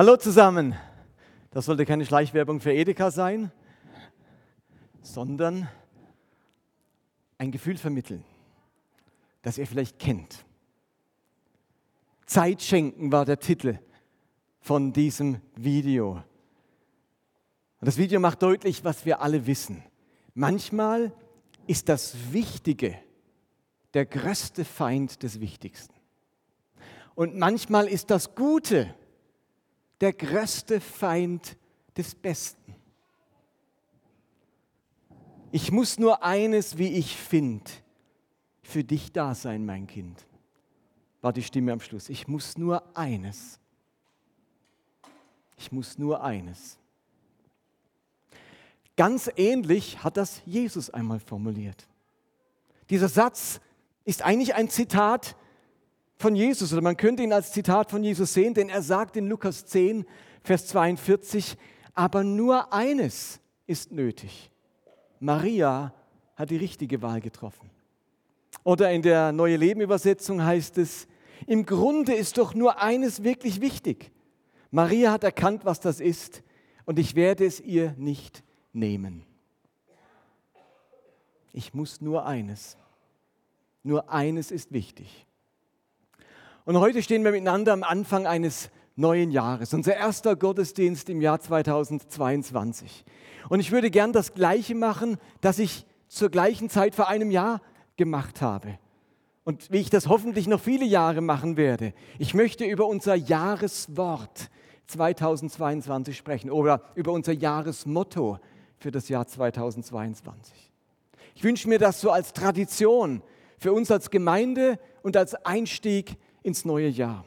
Hallo zusammen. Das sollte keine Schleichwerbung für Edeka sein, sondern ein Gefühl vermitteln, das ihr vielleicht kennt. Zeit schenken war der Titel von diesem Video. Und das Video macht deutlich, was wir alle wissen. Manchmal ist das Wichtige der größte Feind des Wichtigsten. Und manchmal ist das Gute der größte Feind des Besten. Ich muss nur eines, wie ich finde, für dich da sein, mein Kind, war die Stimme am Schluss. Ich muss nur eines. Ich muss nur eines. Ganz ähnlich hat das Jesus einmal formuliert. Dieser Satz ist eigentlich ein Zitat von Jesus oder man könnte ihn als Zitat von Jesus sehen, denn er sagt in Lukas 10, Vers 42, aber nur eines ist nötig. Maria hat die richtige Wahl getroffen. Oder in der Neue Leben Übersetzung heißt es, im Grunde ist doch nur eines wirklich wichtig. Maria hat erkannt, was das ist und ich werde es ihr nicht nehmen. Ich muss nur eines. Nur eines ist wichtig. Und heute stehen wir miteinander am Anfang eines neuen Jahres, unser erster Gottesdienst im Jahr 2022. Und ich würde gern das Gleiche machen, das ich zur gleichen Zeit vor einem Jahr gemacht habe. Und wie ich das hoffentlich noch viele Jahre machen werde. Ich möchte über unser Jahreswort 2022 sprechen oder über unser Jahresmotto für das Jahr 2022. Ich wünsche mir das so als Tradition für uns als Gemeinde und als Einstieg ins neue Jahr.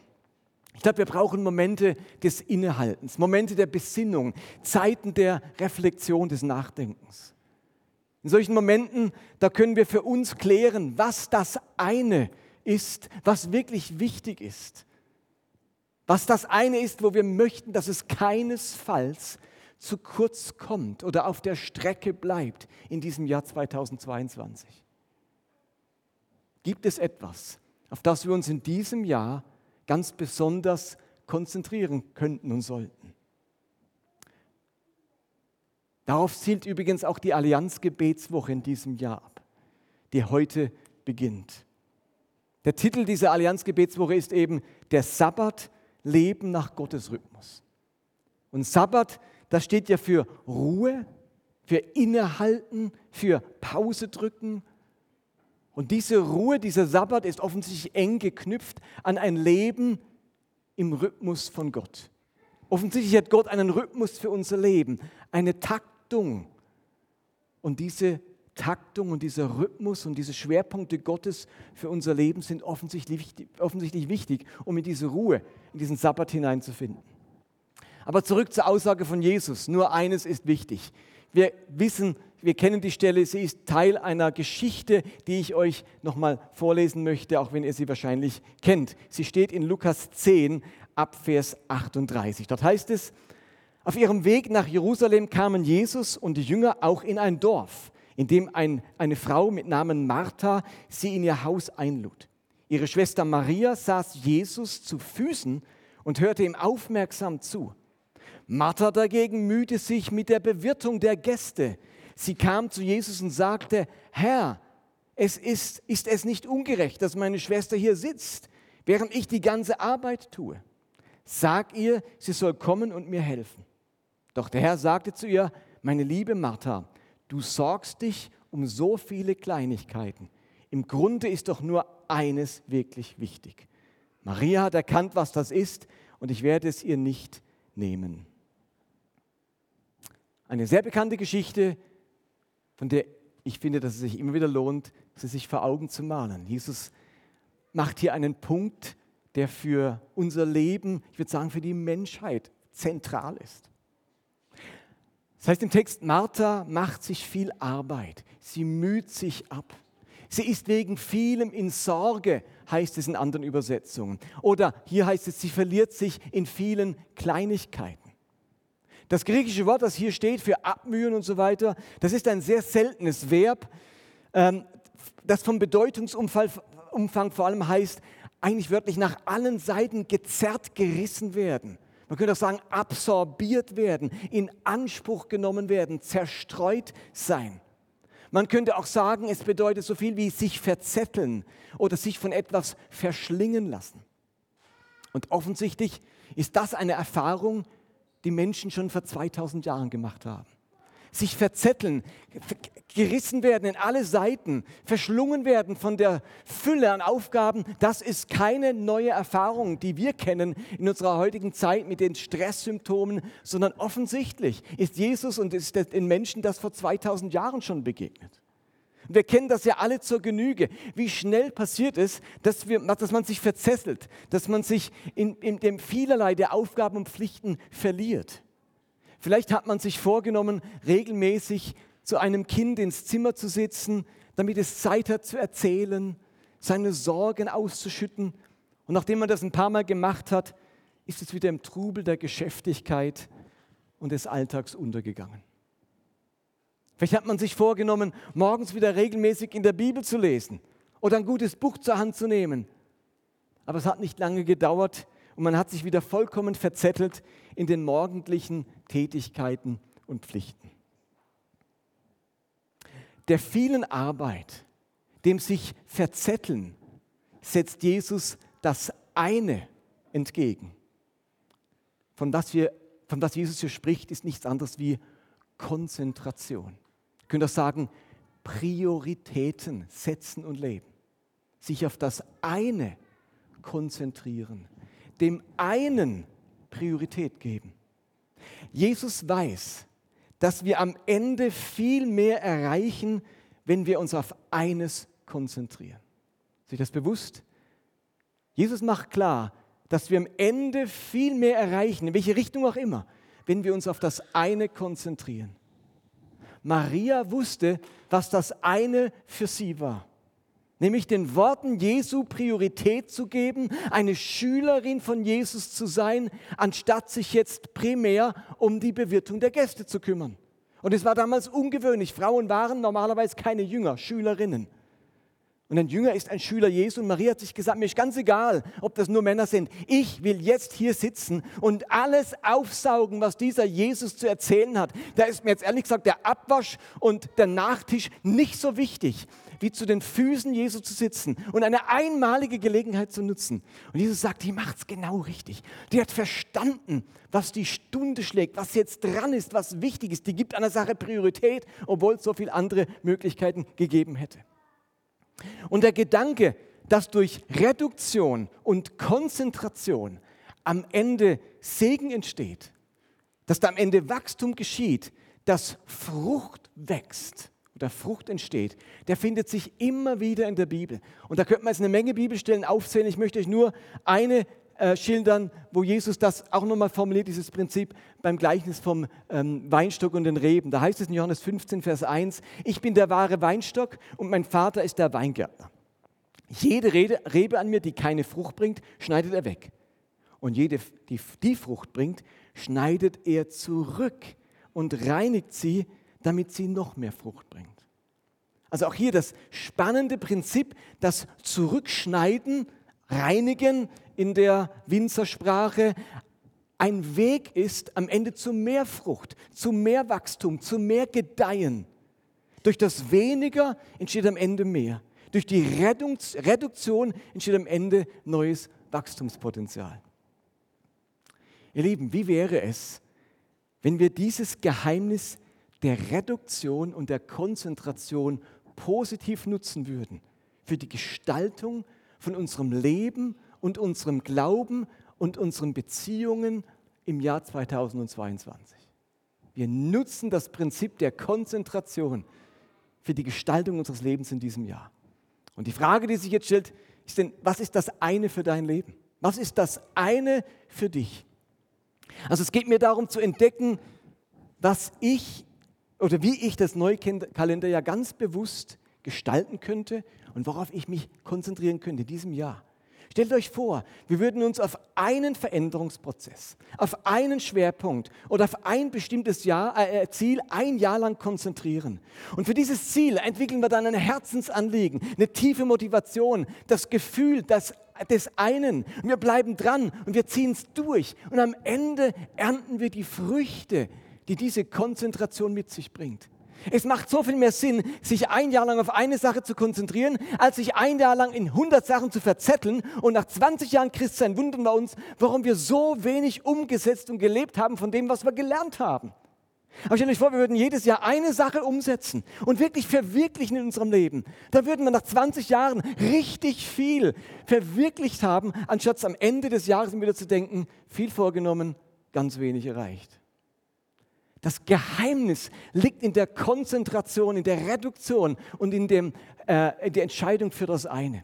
Ich glaube, wir brauchen Momente des Innehaltens, Momente der Besinnung, Zeiten der Reflexion, des Nachdenkens. In solchen Momenten, da können wir für uns klären, was das eine ist, was wirklich wichtig ist. Was das eine ist, wo wir möchten, dass es keinesfalls zu kurz kommt oder auf der Strecke bleibt in diesem Jahr 2022. Gibt es etwas, auf das wir uns in diesem Jahr ganz besonders konzentrieren könnten und sollten. Darauf zielt übrigens auch die Allianzgebetswoche in diesem Jahr ab, die heute beginnt. Der Titel dieser Allianzgebetswoche ist eben der Sabbat Leben nach Gottes Rhythmus. Und Sabbat, das steht ja für Ruhe, für Innehalten, für Pause drücken, und diese Ruhe, dieser Sabbat ist offensichtlich eng geknüpft an ein Leben im Rhythmus von Gott. Offensichtlich hat Gott einen Rhythmus für unser Leben, eine Taktung. Und diese Taktung und dieser Rhythmus und diese Schwerpunkte Gottes für unser Leben sind offensichtlich, offensichtlich wichtig, um in diese Ruhe, in diesen Sabbat hineinzufinden. Aber zurück zur Aussage von Jesus. Nur eines ist wichtig. Wir wissen, wir kennen die Stelle, sie ist Teil einer Geschichte, die ich euch nochmal vorlesen möchte, auch wenn ihr sie wahrscheinlich kennt. Sie steht in Lukas 10 ab Vers 38. Dort heißt es, auf ihrem Weg nach Jerusalem kamen Jesus und die Jünger auch in ein Dorf, in dem ein, eine Frau mit Namen Martha sie in ihr Haus einlud. Ihre Schwester Maria saß Jesus zu Füßen und hörte ihm aufmerksam zu. Martha dagegen mühte sich mit der Bewirtung der Gäste. Sie kam zu Jesus und sagte, Herr, es ist, ist es nicht ungerecht, dass meine Schwester hier sitzt, während ich die ganze Arbeit tue. Sag ihr, sie soll kommen und mir helfen. Doch der Herr sagte zu ihr, meine liebe Martha, du sorgst dich um so viele Kleinigkeiten. Im Grunde ist doch nur eines wirklich wichtig. Maria hat erkannt, was das ist, und ich werde es ihr nicht nehmen. Eine sehr bekannte Geschichte, von der ich finde, dass es sich immer wieder lohnt, sie sich vor Augen zu malen. Jesus macht hier einen Punkt, der für unser Leben, ich würde sagen für die Menschheit, zentral ist. Das heißt im Text, Martha macht sich viel Arbeit, sie müht sich ab. Sie ist wegen vielem in Sorge, heißt es in anderen Übersetzungen. Oder hier heißt es, sie verliert sich in vielen Kleinigkeiten. Das griechische Wort, das hier steht für abmühen und so weiter, das ist ein sehr seltenes Verb, ähm, das vom Bedeutungsumfang vor allem heißt, eigentlich wörtlich nach allen Seiten gezerrt, gerissen werden. Man könnte auch sagen, absorbiert werden, in Anspruch genommen werden, zerstreut sein. Man könnte auch sagen, es bedeutet so viel wie sich verzetteln oder sich von etwas verschlingen lassen. Und offensichtlich ist das eine Erfahrung, die Menschen schon vor 2000 Jahren gemacht haben sich verzetteln, gerissen werden in alle Seiten, verschlungen werden von der Fülle an Aufgaben, das ist keine neue Erfahrung, die wir kennen in unserer heutigen Zeit mit den Stresssymptomen, sondern offensichtlich ist Jesus und ist den Menschen das vor 2000 Jahren schon begegnet. Wir kennen das ja alle zur Genüge, wie schnell passiert es, dass, wir, dass man sich verzesselt, dass man sich in, in dem vielerlei der Aufgaben und Pflichten verliert. Vielleicht hat man sich vorgenommen, regelmäßig zu einem Kind ins Zimmer zu sitzen, damit es Zeit hat zu erzählen, seine Sorgen auszuschütten. Und nachdem man das ein paar Mal gemacht hat, ist es wieder im Trubel der Geschäftigkeit und des Alltags untergegangen. Vielleicht hat man sich vorgenommen, morgens wieder regelmäßig in der Bibel zu lesen oder ein gutes Buch zur Hand zu nehmen. Aber es hat nicht lange gedauert, und man hat sich wieder vollkommen verzettelt in den morgendlichen Tätigkeiten und Pflichten. Der vielen Arbeit, dem sich verzetteln, setzt Jesus das eine entgegen. Von das, wir, von das Jesus hier spricht, ist nichts anderes wie Konzentration. Wir können das sagen, Prioritäten setzen und leben. Sich auf das eine konzentrieren dem einen Priorität geben. Jesus weiß, dass wir am Ende viel mehr erreichen, wenn wir uns auf eines konzentrieren. Ist sich das bewusst? Jesus macht klar, dass wir am Ende viel mehr erreichen, in welche Richtung auch immer, wenn wir uns auf das eine konzentrieren. Maria wusste, was das eine für sie war nämlich den Worten Jesu Priorität zu geben, eine Schülerin von Jesus zu sein, anstatt sich jetzt primär um die Bewirtung der Gäste zu kümmern. Und es war damals ungewöhnlich. Frauen waren normalerweise keine Jünger, Schülerinnen. Und ein Jünger ist ein Schüler Jesu und Maria hat sich gesagt, mir ist ganz egal, ob das nur Männer sind. Ich will jetzt hier sitzen und alles aufsaugen, was dieser Jesus zu erzählen hat. Da ist mir jetzt ehrlich gesagt der Abwasch und der Nachtisch nicht so wichtig, wie zu den Füßen Jesu zu sitzen und eine einmalige Gelegenheit zu nutzen. Und Jesus sagt, die macht es genau richtig. Die hat verstanden, was die Stunde schlägt, was jetzt dran ist, was wichtig ist. Die gibt einer Sache Priorität, obwohl es so viele andere Möglichkeiten gegeben hätte. Und der Gedanke, dass durch Reduktion und Konzentration am Ende Segen entsteht, dass da am Ende Wachstum geschieht, dass Frucht wächst oder Frucht entsteht, der findet sich immer wieder in der Bibel. Und da könnte man jetzt eine Menge Bibelstellen aufzählen. Ich möchte euch nur eine äh, schildern, wo Jesus das auch nochmal formuliert, dieses Prinzip beim Gleichnis vom ähm, Weinstock und den Reben. Da heißt es in Johannes 15, Vers 1, ich bin der wahre Weinstock und mein Vater ist der Weingärtner. Jede Rede, Rebe an mir, die keine Frucht bringt, schneidet er weg. Und jede, die, die Frucht bringt, schneidet er zurück und reinigt sie, damit sie noch mehr Frucht bringt. Also auch hier das spannende Prinzip, das Zurückschneiden, Reinigen in der Winzersprache ein Weg ist am Ende zu mehr Frucht, zu mehr Wachstum, zu mehr Gedeihen. Durch das Weniger entsteht am Ende mehr. Durch die Reduktion entsteht am Ende neues Wachstumspotenzial. Ihr Lieben, wie wäre es, wenn wir dieses Geheimnis der Reduktion und der Konzentration positiv nutzen würden für die Gestaltung von unserem Leben und unserem Glauben und unseren Beziehungen im Jahr 2022. Wir nutzen das Prinzip der Konzentration für die Gestaltung unseres Lebens in diesem Jahr. Und die Frage, die sich jetzt stellt, ist denn, was ist das eine für dein Leben? Was ist das eine für dich? Also es geht mir darum zu entdecken, was ich oder wie ich das Neukalenderjahr ganz bewusst gestalten könnte und worauf ich mich konzentrieren könnte in diesem Jahr. Stellt euch vor, wir würden uns auf einen Veränderungsprozess, auf einen Schwerpunkt oder auf ein bestimmtes Jahr, äh, äh, Ziel ein Jahr lang konzentrieren. Und für dieses Ziel entwickeln wir dann ein Herzensanliegen, eine tiefe Motivation, das Gefühl das, des einen. Und wir bleiben dran und wir ziehen es durch. Und am Ende ernten wir die Früchte, die diese Konzentration mit sich bringt. Es macht so viel mehr Sinn, sich ein Jahr lang auf eine Sache zu konzentrieren, als sich ein Jahr lang in 100 Sachen zu verzetteln. Und nach 20 Jahren Christsein wundern wir uns, warum wir so wenig umgesetzt und gelebt haben von dem, was wir gelernt haben. Aber stellt euch vor, wir würden jedes Jahr eine Sache umsetzen und wirklich verwirklichen in unserem Leben. Da würden wir nach 20 Jahren richtig viel verwirklicht haben, anstatt am Ende des Jahres wieder zu denken, viel vorgenommen, ganz wenig erreicht. Das Geheimnis liegt in der Konzentration, in der Reduktion und in, dem, äh, in der Entscheidung für das eine.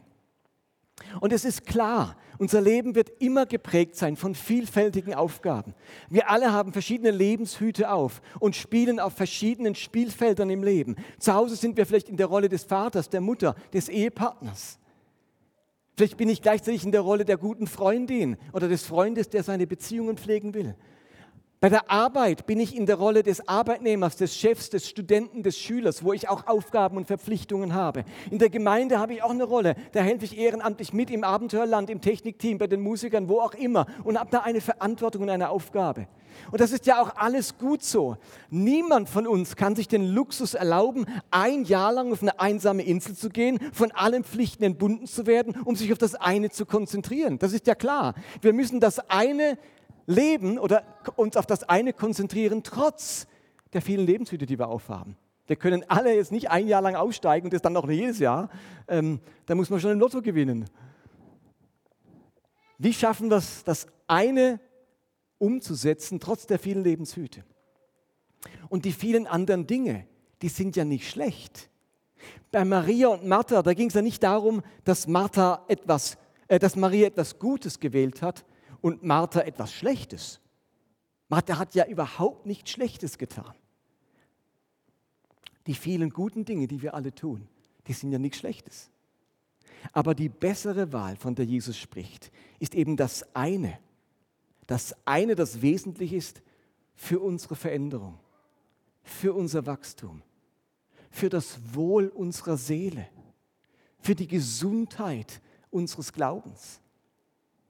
Und es ist klar, unser Leben wird immer geprägt sein von vielfältigen Aufgaben. Wir alle haben verschiedene Lebenshüte auf und spielen auf verschiedenen Spielfeldern im Leben. Zu Hause sind wir vielleicht in der Rolle des Vaters, der Mutter, des Ehepartners. Vielleicht bin ich gleichzeitig in der Rolle der guten Freundin oder des Freundes, der seine Beziehungen pflegen will. Bei der Arbeit bin ich in der Rolle des Arbeitnehmers, des Chefs, des Studenten, des Schülers, wo ich auch Aufgaben und Verpflichtungen habe. In der Gemeinde habe ich auch eine Rolle. Da helfe ich ehrenamtlich mit im Abenteuerland, im Technikteam, bei den Musikern, wo auch immer und habe da eine Verantwortung und eine Aufgabe. Und das ist ja auch alles gut so. Niemand von uns kann sich den Luxus erlauben, ein Jahr lang auf eine einsame Insel zu gehen, von allen Pflichten entbunden zu werden, um sich auf das eine zu konzentrieren. Das ist ja klar. Wir müssen das eine leben oder uns auf das eine konzentrieren, trotz der vielen Lebenshüte, die wir aufhaben. Wir können alle jetzt nicht ein Jahr lang aussteigen und das dann noch jedes Jahr. Ähm, da muss man schon ein Lotto gewinnen. Wie schaffen wir es, das eine umzusetzen, trotz der vielen Lebenshüte? Und die vielen anderen Dinge, die sind ja nicht schlecht. Bei Maria und Martha, da ging es ja nicht darum, dass, Martha etwas, äh, dass Maria etwas Gutes gewählt hat, und Martha etwas Schlechtes. Martha hat ja überhaupt nichts Schlechtes getan. Die vielen guten Dinge, die wir alle tun, die sind ja nichts Schlechtes. Aber die bessere Wahl, von der Jesus spricht, ist eben das eine. Das eine, das wesentlich ist für unsere Veränderung, für unser Wachstum, für das Wohl unserer Seele, für die Gesundheit unseres Glaubens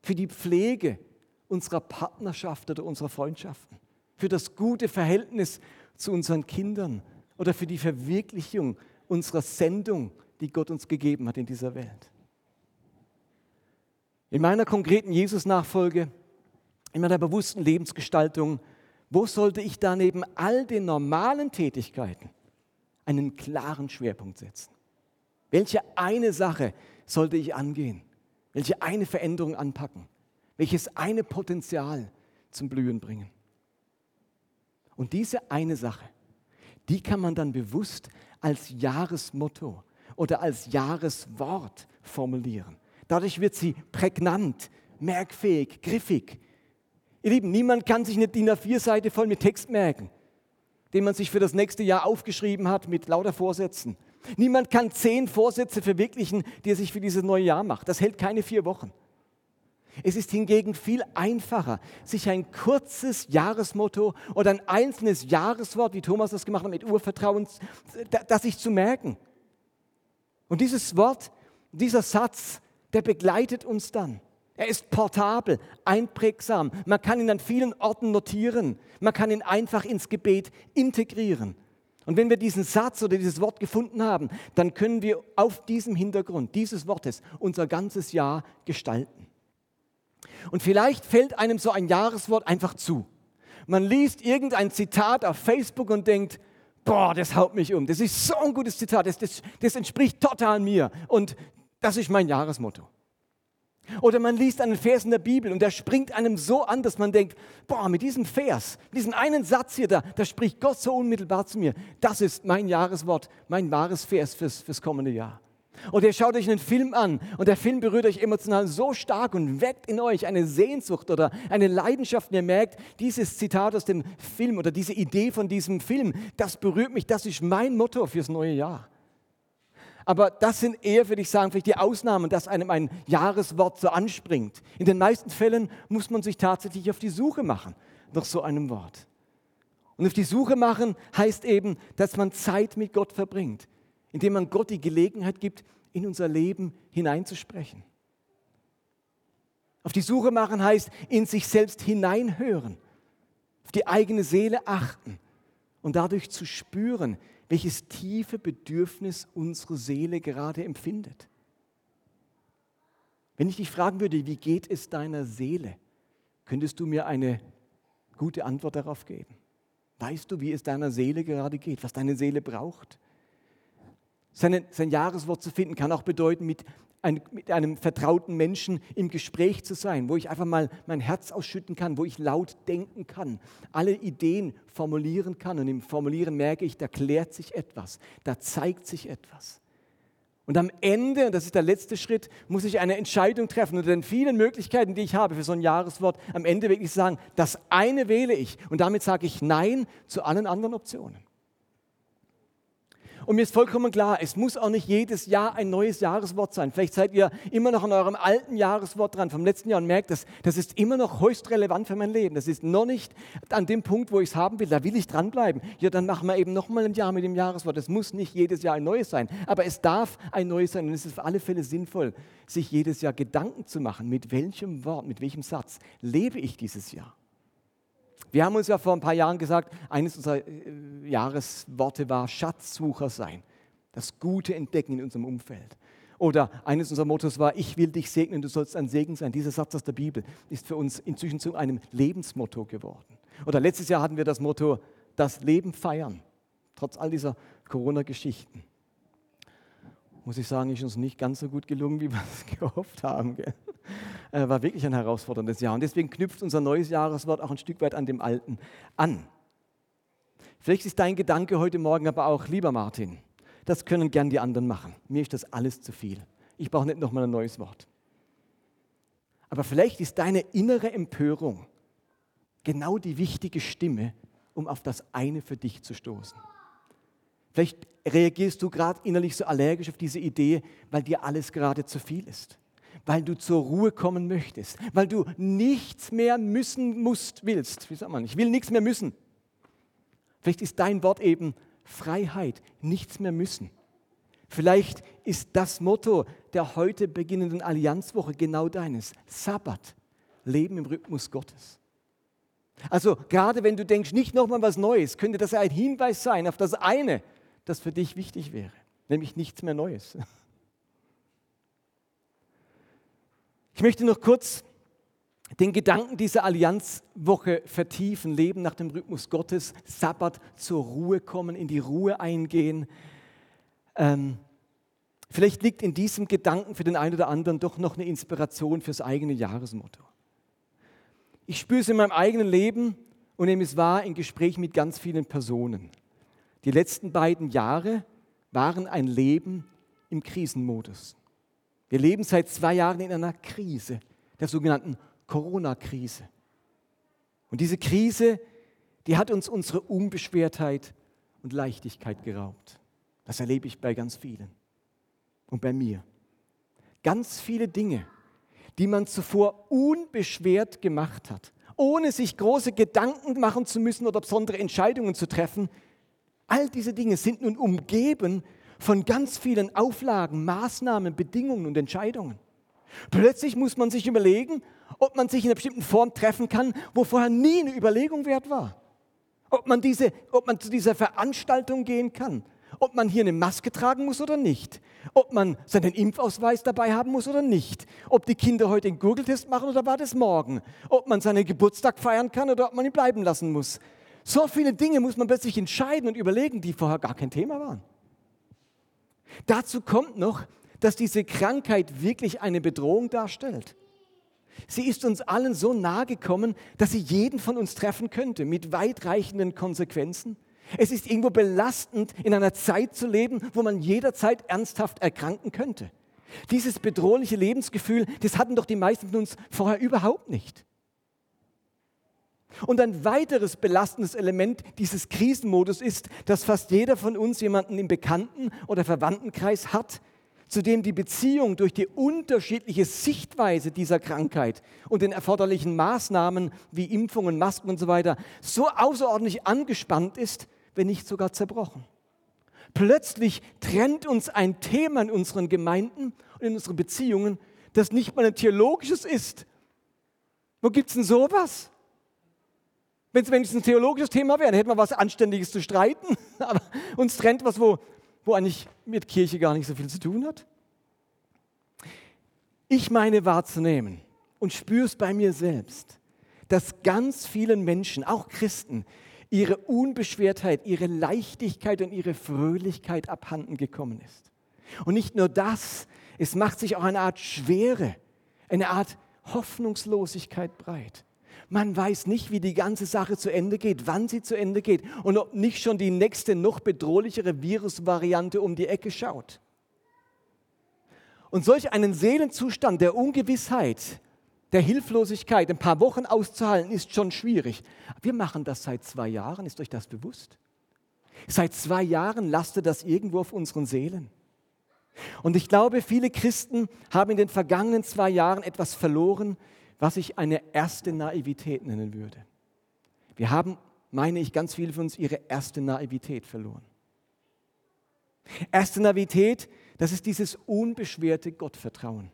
für die Pflege unserer Partnerschaft oder unserer Freundschaften, für das gute Verhältnis zu unseren Kindern oder für die Verwirklichung unserer Sendung, die Gott uns gegeben hat in dieser Welt. In meiner konkreten Jesus-Nachfolge, in meiner bewussten Lebensgestaltung, wo sollte ich da neben all den normalen Tätigkeiten einen klaren Schwerpunkt setzen? Welche eine Sache sollte ich angehen? Welche eine Veränderung anpacken, welches eine Potenzial zum Blühen bringen. Und diese eine Sache, die kann man dann bewusst als Jahresmotto oder als Jahreswort formulieren. Dadurch wird sie prägnant, merkfähig, griffig. Ihr Lieben, niemand kann sich eine DIN A4-Seite voll mit Text merken, den man sich für das nächste Jahr aufgeschrieben hat mit lauter Vorsätzen. Niemand kann zehn Vorsätze verwirklichen, die er sich für dieses neue Jahr macht. Das hält keine vier Wochen. Es ist hingegen viel einfacher, sich ein kurzes Jahresmotto oder ein einzelnes Jahreswort, wie Thomas das gemacht hat, mit Urvertrauen, das sich zu merken. Und dieses Wort, dieser Satz, der begleitet uns dann. Er ist portabel, einprägsam. Man kann ihn an vielen Orten notieren. Man kann ihn einfach ins Gebet integrieren. Und wenn wir diesen Satz oder dieses Wort gefunden haben, dann können wir auf diesem Hintergrund dieses Wortes unser ganzes Jahr gestalten. Und vielleicht fällt einem so ein Jahreswort einfach zu. Man liest irgendein Zitat auf Facebook und denkt, boah, das haut mich um. Das ist so ein gutes Zitat, das, das, das entspricht total mir. Und das ist mein Jahresmotto. Oder man liest einen Vers in der Bibel und der springt einem so an, dass man denkt, boah, mit diesem Vers, mit diesem einen Satz hier, da, da spricht Gott so unmittelbar zu mir. Das ist mein Jahreswort, mein wahres Vers fürs, fürs kommende Jahr. Oder ihr schaut euch einen Film an und der Film berührt euch emotional so stark und weckt in euch eine Sehnsucht oder eine Leidenschaft und ihr merkt, dieses Zitat aus dem Film oder diese Idee von diesem Film, das berührt mich, das ist mein Motto fürs neue Jahr. Aber das sind eher, würde ich sagen, vielleicht die Ausnahmen, dass einem ein Jahreswort so anspringt. In den meisten Fällen muss man sich tatsächlich auf die Suche machen nach so einem Wort. Und auf die Suche machen heißt eben, dass man Zeit mit Gott verbringt, indem man Gott die Gelegenheit gibt, in unser Leben hineinzusprechen. Auf die Suche machen heißt, in sich selbst hineinhören, auf die eigene Seele achten und dadurch zu spüren, welches tiefe Bedürfnis unsere Seele gerade empfindet. Wenn ich dich fragen würde, wie geht es deiner Seele, könntest du mir eine gute Antwort darauf geben? Weißt du, wie es deiner Seele gerade geht, was deine Seele braucht? Seine, sein Jahreswort zu finden kann auch bedeuten, mit ein, mit einem vertrauten Menschen im Gespräch zu sein, wo ich einfach mal mein Herz ausschütten kann, wo ich laut denken kann, alle Ideen formulieren kann. Und im Formulieren merke ich, da klärt sich etwas, da zeigt sich etwas. Und am Ende, und das ist der letzte Schritt, muss ich eine Entscheidung treffen. Unter den vielen Möglichkeiten, die ich habe für so ein Jahreswort, am Ende wirklich sagen, das eine wähle ich. Und damit sage ich Nein zu allen anderen Optionen. Und mir ist vollkommen klar, es muss auch nicht jedes Jahr ein neues Jahreswort sein. Vielleicht seid ihr immer noch an eurem alten Jahreswort dran vom letzten Jahr und merkt, das, das ist immer noch höchst relevant für mein Leben. Das ist noch nicht an dem Punkt, wo ich es haben will. Da will ich dranbleiben. Ja, dann machen wir eben noch mal ein Jahr mit dem Jahreswort. Es muss nicht jedes Jahr ein neues sein, aber es darf ein neues sein. Und es ist auf alle Fälle sinnvoll, sich jedes Jahr Gedanken zu machen, mit welchem Wort, mit welchem Satz lebe ich dieses Jahr. Wir haben uns ja vor ein paar Jahren gesagt, eines unserer äh, Jahresworte war Schatzsucher sein, das Gute entdecken in unserem Umfeld. Oder eines unserer Mottos war, ich will dich segnen, du sollst ein Segen sein. Dieser Satz aus der Bibel ist für uns inzwischen zu einem Lebensmotto geworden. Oder letztes Jahr hatten wir das Motto, das Leben feiern, trotz all dieser Corona-Geschichten. Muss ich sagen, ist uns nicht ganz so gut gelungen, wie wir es gehofft haben. Gell? Äh, war wirklich ein herausforderndes Jahr. Und deswegen knüpft unser neues Jahreswort auch ein Stück weit an dem alten an. Vielleicht ist dein Gedanke heute Morgen aber auch, lieber Martin, das können gern die anderen machen. Mir ist das alles zu viel. Ich brauche nicht nochmal ein neues Wort. Aber vielleicht ist deine innere Empörung genau die wichtige Stimme, um auf das eine für dich zu stoßen. Vielleicht reagierst du gerade innerlich so allergisch auf diese Idee, weil dir alles gerade zu viel ist weil du zur Ruhe kommen möchtest, weil du nichts mehr müssen musst, willst. Wie sagt man? Ich will nichts mehr müssen. Vielleicht ist dein Wort eben Freiheit, nichts mehr müssen. Vielleicht ist das Motto der heute beginnenden Allianzwoche genau deines. Sabbat, Leben im Rhythmus Gottes. Also gerade wenn du denkst, nicht nochmal was Neues, könnte das ein Hinweis sein auf das eine, das für dich wichtig wäre, nämlich nichts mehr Neues. Ich möchte noch kurz den Gedanken dieser Allianzwoche vertiefen, leben nach dem Rhythmus Gottes, Sabbat zur Ruhe kommen, in die Ruhe eingehen. Ähm, vielleicht liegt in diesem Gedanken für den einen oder anderen doch noch eine Inspiration fürs eigene Jahresmotto. Ich spüre es in meinem eigenen Leben und nehme es wahr in Gesprächen mit ganz vielen Personen. Die letzten beiden Jahre waren ein Leben im Krisenmodus. Wir leben seit zwei Jahren in einer Krise, der sogenannten Corona-Krise. Und diese Krise, die hat uns unsere Unbeschwertheit und Leichtigkeit geraubt. Das erlebe ich bei ganz vielen und bei mir. Ganz viele Dinge, die man zuvor unbeschwert gemacht hat, ohne sich große Gedanken machen zu müssen oder besondere Entscheidungen zu treffen, all diese Dinge sind nun umgeben von ganz vielen Auflagen, Maßnahmen, Bedingungen und Entscheidungen. Plötzlich muss man sich überlegen, ob man sich in einer bestimmten Form treffen kann, wo vorher nie eine Überlegung wert war. Ob man, diese, ob man zu dieser Veranstaltung gehen kann. Ob man hier eine Maske tragen muss oder nicht. Ob man seinen Impfausweis dabei haben muss oder nicht. Ob die Kinder heute den Gurgeltest machen oder war das morgen. Ob man seinen Geburtstag feiern kann oder ob man ihn bleiben lassen muss. So viele Dinge muss man plötzlich entscheiden und überlegen, die vorher gar kein Thema waren. Dazu kommt noch, dass diese Krankheit wirklich eine Bedrohung darstellt. Sie ist uns allen so nahe gekommen, dass sie jeden von uns treffen könnte, mit weitreichenden Konsequenzen. Es ist irgendwo belastend, in einer Zeit zu leben, wo man jederzeit ernsthaft erkranken könnte. Dieses bedrohliche Lebensgefühl, das hatten doch die meisten von uns vorher überhaupt nicht. Und ein weiteres belastendes Element dieses Krisenmodus ist, dass fast jeder von uns jemanden im Bekannten- oder Verwandtenkreis hat, zu dem die Beziehung durch die unterschiedliche Sichtweise dieser Krankheit und den erforderlichen Maßnahmen wie Impfungen, Masken und so weiter so außerordentlich angespannt ist, wenn nicht sogar zerbrochen. Plötzlich trennt uns ein Thema in unseren Gemeinden und in unseren Beziehungen, das nicht mal ein theologisches ist. Wo gibt es denn sowas? Wenn es wenigstens ein theologisches Thema wäre, dann hätten wir was Anständiges zu streiten. Aber uns trennt was, wo, wo eigentlich mit Kirche gar nicht so viel zu tun hat. Ich meine wahrzunehmen und spüre es bei mir selbst, dass ganz vielen Menschen, auch Christen, ihre Unbeschwertheit, ihre Leichtigkeit und ihre Fröhlichkeit abhanden gekommen ist. Und nicht nur das, es macht sich auch eine Art Schwere, eine Art Hoffnungslosigkeit breit. Man weiß nicht, wie die ganze Sache zu Ende geht, wann sie zu Ende geht und ob nicht schon die nächste, noch bedrohlichere Virusvariante um die Ecke schaut. Und solch einen Seelenzustand der Ungewissheit, der Hilflosigkeit ein paar Wochen auszuhalten, ist schon schwierig. Wir machen das seit zwei Jahren, ist euch das bewusst? Seit zwei Jahren lastet das irgendwo auf unseren Seelen. Und ich glaube, viele Christen haben in den vergangenen zwei Jahren etwas verloren, was ich eine erste Naivität nennen würde. Wir haben, meine ich, ganz viele von uns ihre erste Naivität verloren. Erste Naivität, das ist dieses unbeschwerte Gottvertrauen.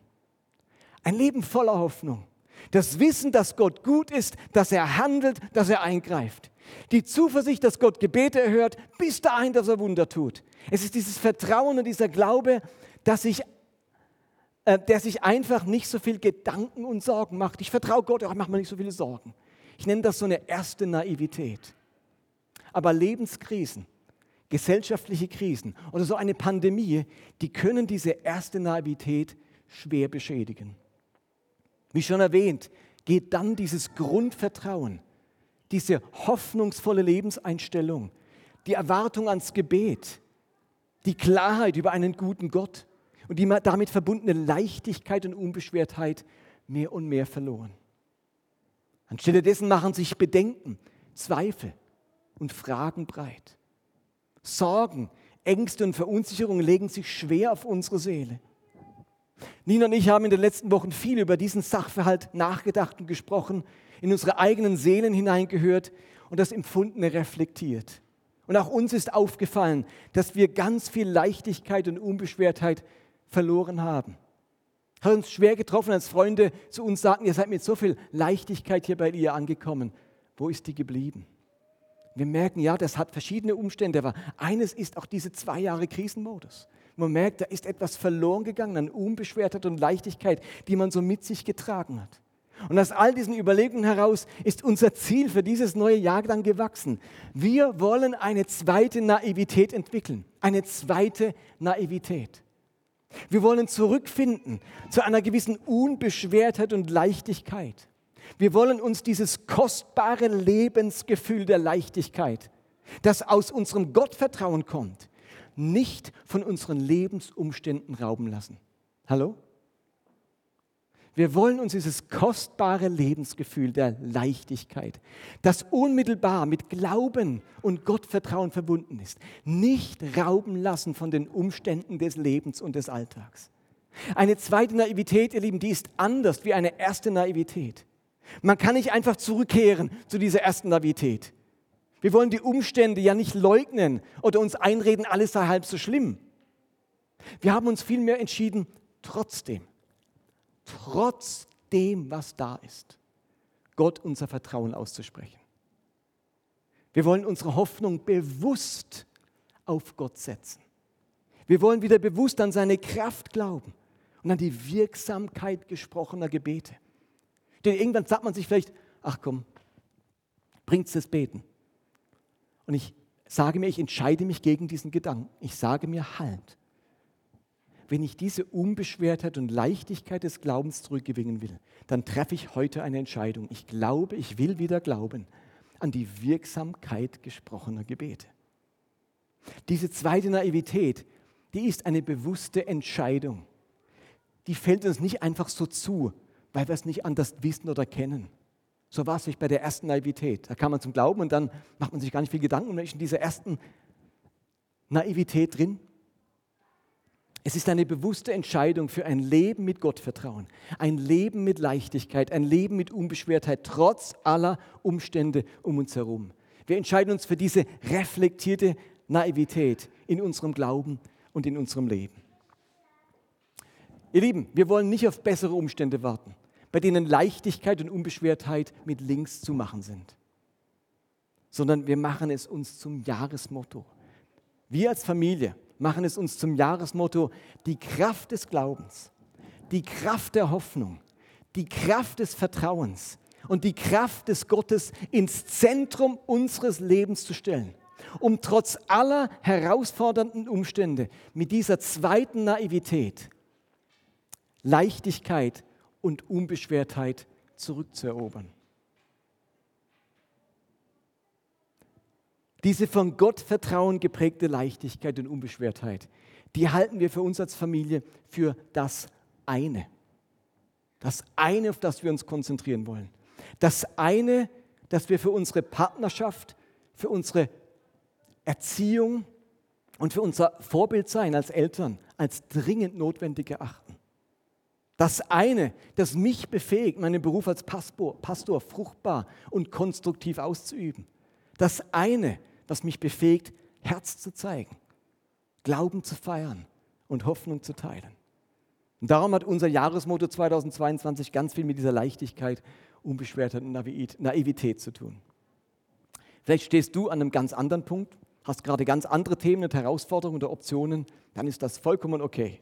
Ein Leben voller Hoffnung. Das Wissen, dass Gott gut ist, dass er handelt, dass er eingreift. Die Zuversicht, dass Gott Gebete erhört, bis dahin, dass er Wunder tut. Es ist dieses Vertrauen und dieser Glaube, dass ich, äh, der sich einfach nicht so viel Gedanken und Sorgen macht. Ich vertraue Gott, ich mache mir nicht so viele Sorgen. Ich nenne das so eine erste Naivität. Aber Lebenskrisen, gesellschaftliche Krisen oder so eine Pandemie, die können diese erste Naivität schwer beschädigen. Wie schon erwähnt, geht dann dieses Grundvertrauen, diese hoffnungsvolle Lebenseinstellung, die Erwartung ans Gebet, die Klarheit über einen guten Gott und die damit verbundene Leichtigkeit und Unbeschwertheit mehr und mehr verloren. Anstelle dessen machen sich Bedenken, Zweifel und Fragen breit. Sorgen, Ängste und Verunsicherungen legen sich schwer auf unsere Seele. Nina und ich haben in den letzten Wochen viel über diesen Sachverhalt nachgedacht und gesprochen, in unsere eigenen Seelen hineingehört und das Empfundene reflektiert. Und auch uns ist aufgefallen, dass wir ganz viel Leichtigkeit und Unbeschwertheit verloren haben. Hat uns schwer getroffen, als Freunde zu uns sagten, ihr seid mit so viel Leichtigkeit hier bei ihr angekommen. Wo ist die geblieben? Wir merken, ja, das hat verschiedene Umstände, aber eines ist auch diese zwei Jahre Krisenmodus. Man merkt, da ist etwas verloren gegangen an Unbeschwertheit und Leichtigkeit, die man so mit sich getragen hat. Und aus all diesen Überlegungen heraus ist unser Ziel für dieses neue Jahr dann gewachsen. Wir wollen eine zweite Naivität entwickeln. Eine zweite Naivität. Wir wollen zurückfinden zu einer gewissen Unbeschwertheit und Leichtigkeit. Wir wollen uns dieses kostbare Lebensgefühl der Leichtigkeit, das aus unserem Gottvertrauen kommt, nicht von unseren Lebensumständen rauben lassen. Hallo? Wir wollen uns dieses kostbare Lebensgefühl der Leichtigkeit, das unmittelbar mit Glauben und Gottvertrauen verbunden ist, nicht rauben lassen von den Umständen des Lebens und des Alltags. Eine zweite Naivität, ihr Lieben, die ist anders wie eine erste Naivität. Man kann nicht einfach zurückkehren zu dieser ersten Naivität. Wir wollen die Umstände ja nicht leugnen oder uns einreden, alles sei halb so schlimm. Wir haben uns vielmehr entschieden, trotzdem, trotzdem, was da ist, Gott unser Vertrauen auszusprechen. Wir wollen unsere Hoffnung bewusst auf Gott setzen. Wir wollen wieder bewusst an seine Kraft glauben und an die Wirksamkeit gesprochener Gebete. Denn irgendwann sagt man sich vielleicht, ach komm, bringt's das Beten. Und ich sage mir, ich entscheide mich gegen diesen Gedanken. Ich sage mir, halt. Wenn ich diese Unbeschwertheit und Leichtigkeit des Glaubens zurückgewinnen will, dann treffe ich heute eine Entscheidung. Ich glaube, ich will wieder glauben an die Wirksamkeit gesprochener Gebete. Diese zweite Naivität, die ist eine bewusste Entscheidung. Die fällt uns nicht einfach so zu, weil wir es nicht anders wissen oder kennen. So war es sich bei der ersten Naivität. Da kam man zum Glauben und dann macht man sich gar nicht viel Gedanken, man ist in dieser ersten Naivität drin. Es ist eine bewusste Entscheidung für ein Leben mit Gottvertrauen, ein Leben mit Leichtigkeit, ein Leben mit Unbeschwertheit, trotz aller Umstände um uns herum. Wir entscheiden uns für diese reflektierte Naivität in unserem Glauben und in unserem Leben. Ihr Lieben, wir wollen nicht auf bessere Umstände warten, bei denen Leichtigkeit und Unbeschwertheit mit links zu machen sind, sondern wir machen es uns zum Jahresmotto. Wir als Familie machen es uns zum Jahresmotto, die Kraft des Glaubens, die Kraft der Hoffnung, die Kraft des Vertrauens und die Kraft des Gottes ins Zentrum unseres Lebens zu stellen, um trotz aller herausfordernden Umstände mit dieser zweiten Naivität Leichtigkeit und Unbeschwertheit zurückzuerobern. Diese von Gottvertrauen geprägte Leichtigkeit und Unbeschwertheit, die halten wir für uns als Familie für das eine. Das eine, auf das wir uns konzentrieren wollen. Das eine, das wir für unsere Partnerschaft, für unsere Erziehung und für unser Vorbildsein als Eltern als dringend notwendig erachten. Das eine, das mich befähigt, meinen Beruf als Pastor, Pastor fruchtbar und konstruktiv auszuüben. Das eine, das mich befähigt, Herz zu zeigen, Glauben zu feiern und Hoffnung zu teilen. Und darum hat unser Jahresmotto 2022 ganz viel mit dieser Leichtigkeit, Unbeschwertheit und Naivität zu tun. Vielleicht stehst du an einem ganz anderen Punkt, hast gerade ganz andere Themen und Herausforderungen oder Optionen, dann ist das vollkommen okay.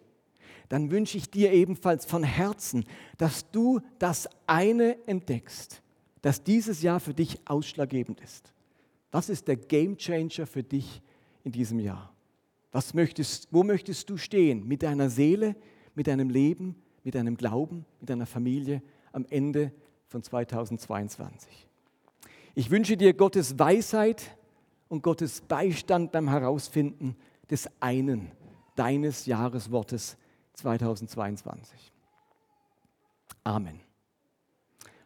Dann wünsche ich dir ebenfalls von Herzen, dass du das eine entdeckst, das dieses Jahr für dich ausschlaggebend ist. Was ist der Game Changer für dich in diesem Jahr? Was möchtest, wo möchtest du stehen mit deiner Seele, mit deinem Leben, mit deinem Glauben, mit deiner Familie am Ende von 2022? Ich wünsche dir Gottes Weisheit und Gottes Beistand beim Herausfinden des einen, deines Jahreswortes 2022. Amen.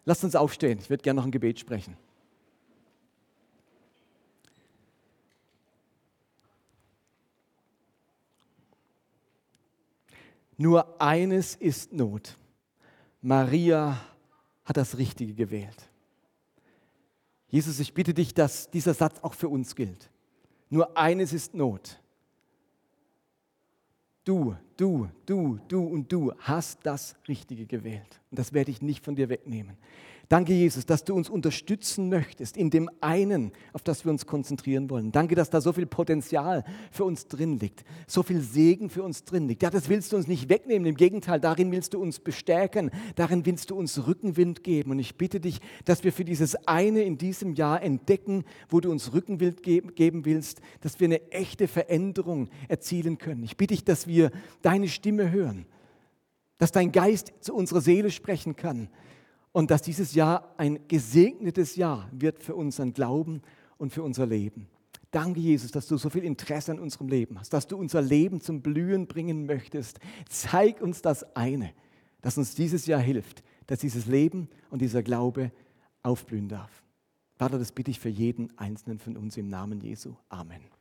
Lasst uns aufstehen. Ich würde gerne noch ein Gebet sprechen. Nur eines ist Not. Maria hat das Richtige gewählt. Jesus, ich bitte dich, dass dieser Satz auch für uns gilt. Nur eines ist Not. Du, du, du, du und du hast das Richtige gewählt. Und das werde ich nicht von dir wegnehmen. Danke, Jesus, dass du uns unterstützen möchtest in dem einen, auf das wir uns konzentrieren wollen. Danke, dass da so viel Potenzial für uns drin liegt, so viel Segen für uns drin liegt. Ja, das willst du uns nicht wegnehmen. Im Gegenteil, darin willst du uns bestärken, darin willst du uns Rückenwind geben. Und ich bitte dich, dass wir für dieses eine in diesem Jahr entdecken, wo du uns Rückenwind geben willst, dass wir eine echte Veränderung erzielen können. Ich bitte dich, dass wir deine Stimme hören, dass dein Geist zu unserer Seele sprechen kann und dass dieses Jahr ein gesegnetes Jahr wird für unseren Glauben und für unser Leben. Danke, Jesus, dass du so viel Interesse an unserem Leben hast, dass du unser Leben zum Blühen bringen möchtest. Zeig uns das eine, das uns dieses Jahr hilft, dass dieses Leben und dieser Glaube aufblühen darf. Vater, das bitte ich für jeden Einzelnen von uns im Namen Jesu. Amen.